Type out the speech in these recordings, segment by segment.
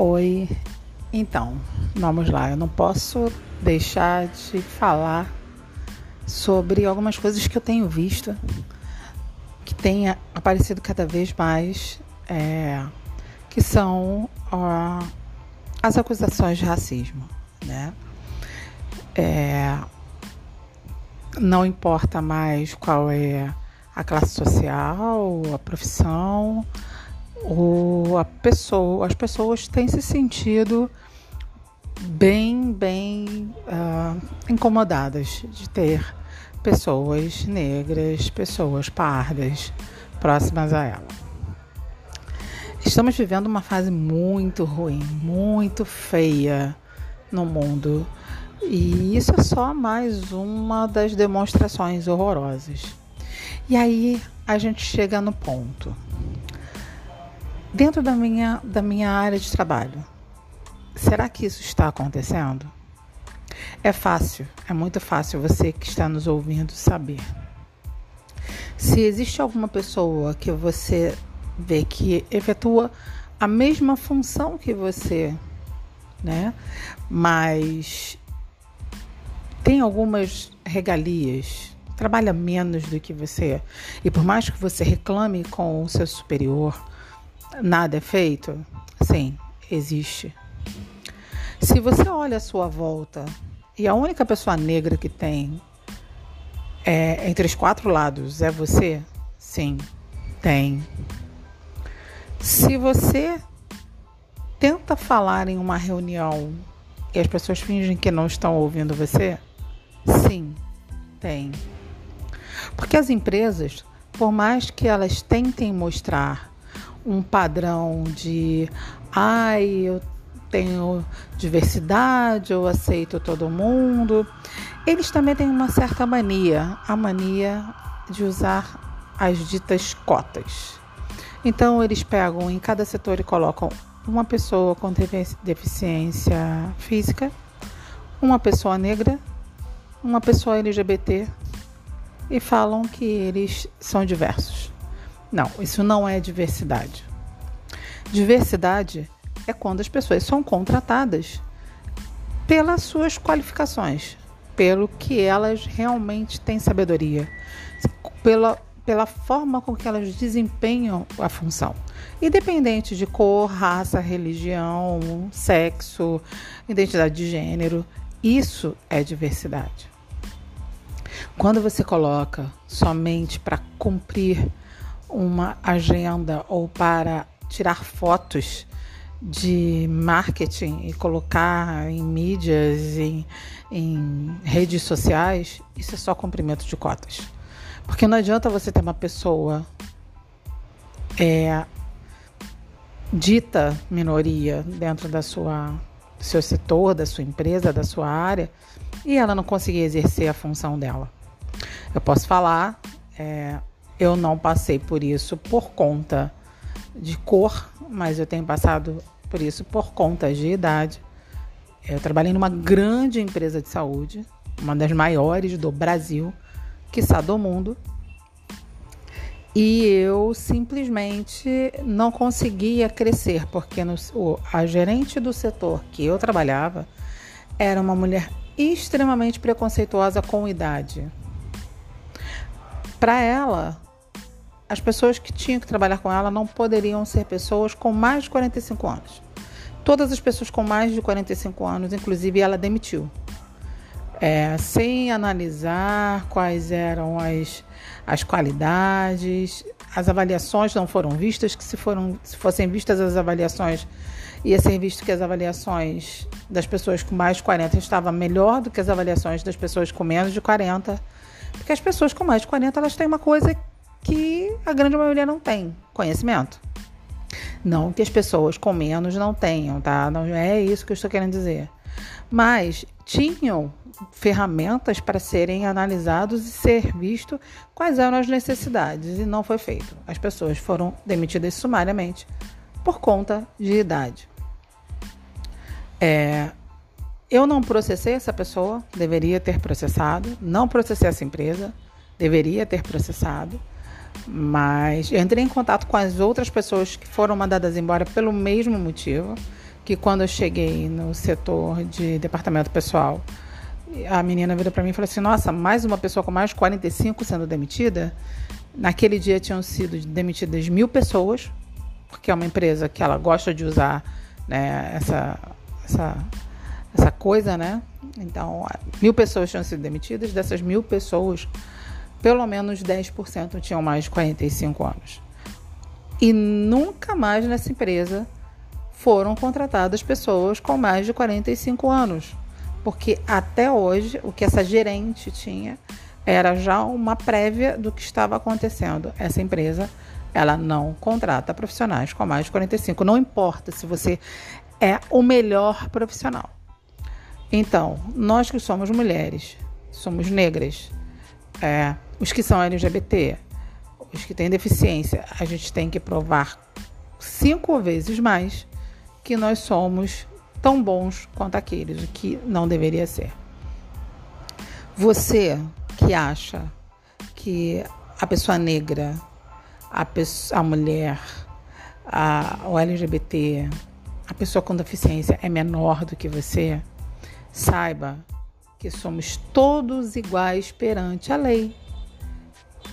Oi, então, vamos lá. Eu não posso deixar de falar sobre algumas coisas que eu tenho visto que tem aparecido cada vez mais, é, que são ó, as acusações de racismo, né? É, não importa mais qual é a classe social, a profissão, ou a pessoa, as pessoas têm se sentido bem, bem uh, incomodadas de ter pessoas negras, pessoas pardas próximas a ela. Estamos vivendo uma fase muito ruim, muito feia no mundo. E isso é só mais uma das demonstrações horrorosas. E aí a gente chega no ponto. Dentro da minha, da minha área de trabalho, será que isso está acontecendo? É fácil, é muito fácil você que está nos ouvindo saber. Se existe alguma pessoa que você vê que efetua a mesma função que você, né? Mas tem algumas regalias, trabalha menos do que você, e por mais que você reclame com o seu superior, nada é feito? Sim, existe. Se você olha à sua volta e a única pessoa negra que tem é, entre os quatro lados é você, sim, tem. Se você tenta falar em uma reunião e as pessoas fingem que não estão ouvindo você, sim, tem. Porque as empresas, por mais que elas tentem mostrar um padrão de ai, eu tenho diversidade, eu aceito todo mundo. Eles também têm uma certa mania, a mania de usar as ditas cotas. Então eles pegam em cada setor e colocam uma pessoa com deficiência física, uma pessoa negra, uma pessoa LGBT e falam que eles são diversos. Não, isso não é diversidade. Diversidade é quando as pessoas são contratadas pelas suas qualificações, pelo que elas realmente têm sabedoria, pela, pela forma com que elas desempenham a função, independente de cor, raça, religião, sexo, identidade de gênero. Isso é diversidade. Quando você coloca somente para cumprir uma agenda ou para tirar fotos de marketing e colocar em mídias, em, em redes sociais, isso é só cumprimento de cotas. Porque não adianta você ter uma pessoa é, dita minoria dentro da sua do seu setor, da sua empresa, da sua área, e ela não conseguir exercer a função dela. Eu posso falar, é, eu não passei por isso por conta de cor, mas eu tenho passado por isso por conta de idade. Eu trabalhei numa grande empresa de saúde, uma das maiores do Brasil, quiçá do mundo. E eu simplesmente não conseguia crescer, porque no, a gerente do setor que eu trabalhava era uma mulher extremamente preconceituosa com idade. Para ela, as pessoas que tinham que trabalhar com ela não poderiam ser pessoas com mais de 45 anos. Todas as pessoas com mais de 45 anos, inclusive, ela demitiu. É, sem analisar quais eram as, as qualidades, as avaliações não foram vistas, que se, foram, se fossem vistas as avaliações, ia ser visto que as avaliações das pessoas com mais de 40 estavam melhor do que as avaliações das pessoas com menos de 40. Porque as pessoas com mais de 40 elas têm uma coisa que a grande maioria não tem: conhecimento. Não que as pessoas com menos não tenham, tá? Não é isso que eu estou querendo dizer. Mas tinham ferramentas para serem analisados e ser visto quais eram as necessidades e não foi feito. As pessoas foram demitidas sumariamente por conta de idade. É, eu não processei essa pessoa, deveria ter processado. Não processei essa empresa, deveria ter processado. Mas entrei em contato com as outras pessoas que foram mandadas embora pelo mesmo motivo, que quando eu cheguei no setor de departamento pessoal, a menina virou para mim e falou assim: Nossa, mais uma pessoa com mais de 45 sendo demitida. Naquele dia tinham sido demitidas mil pessoas, porque é uma empresa que ela gosta de usar né, essa, essa, essa coisa, né? Então, mil pessoas tinham sido demitidas, dessas mil pessoas, pelo menos 10% tinham mais de 45 anos. E nunca mais nessa empresa foram contratadas pessoas com mais de 45 anos. Porque até hoje, o que essa gerente tinha era já uma prévia do que estava acontecendo. Essa empresa, ela não contrata profissionais com mais de 45. Não importa se você é o melhor profissional. Então, nós que somos mulheres, somos negras, é, os que são LGBT, os que têm deficiência, a gente tem que provar cinco vezes mais que nós somos tão bons quanto aqueles, o que não deveria ser. Você que acha que a pessoa negra, a, pessoa, a mulher, a, o LGBT, a pessoa com deficiência é menor do que você, saiba que somos todos iguais perante a lei.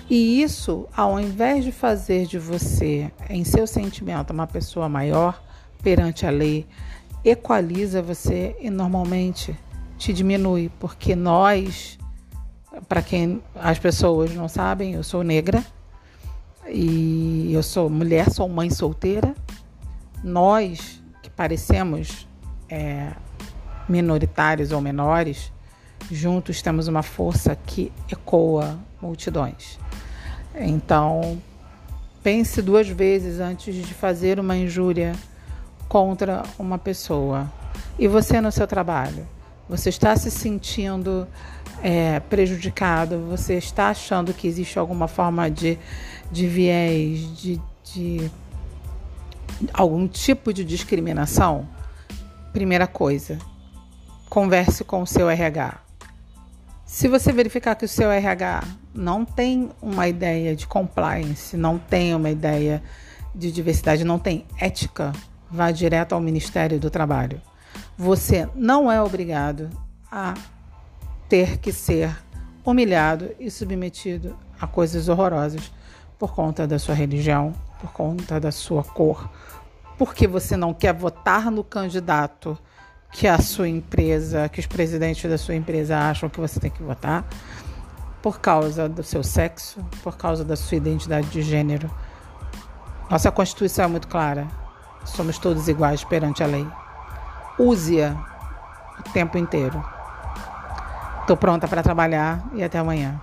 E isso, ao invés de fazer de você, em seu sentimento, uma pessoa maior perante a lei, equaliza você e normalmente te diminui, porque nós, para quem as pessoas não sabem, eu sou negra e eu sou mulher, sou mãe solteira. Nós que parecemos é, minoritários ou menores, juntos temos uma força que ecoa multidões. Então, pense duas vezes antes de fazer uma injúria contra uma pessoa. E você no seu trabalho? Você está se sentindo é, prejudicado? Você está achando que existe alguma forma de, de viés, de, de algum tipo de discriminação? Primeira coisa, converse com o seu RH. Se você verificar que o seu RH não tem uma ideia de compliance, não tem uma ideia de diversidade, não tem ética, vá direto ao Ministério do Trabalho. Você não é obrigado a ter que ser humilhado e submetido a coisas horrorosas por conta da sua religião, por conta da sua cor, porque você não quer votar no candidato que a sua empresa, que os presidentes da sua empresa acham que você tem que votar, por causa do seu sexo, por causa da sua identidade de gênero. Nossa Constituição é muito clara. Somos todos iguais perante a lei. Use-a o tempo inteiro. Estou pronta para trabalhar e até amanhã.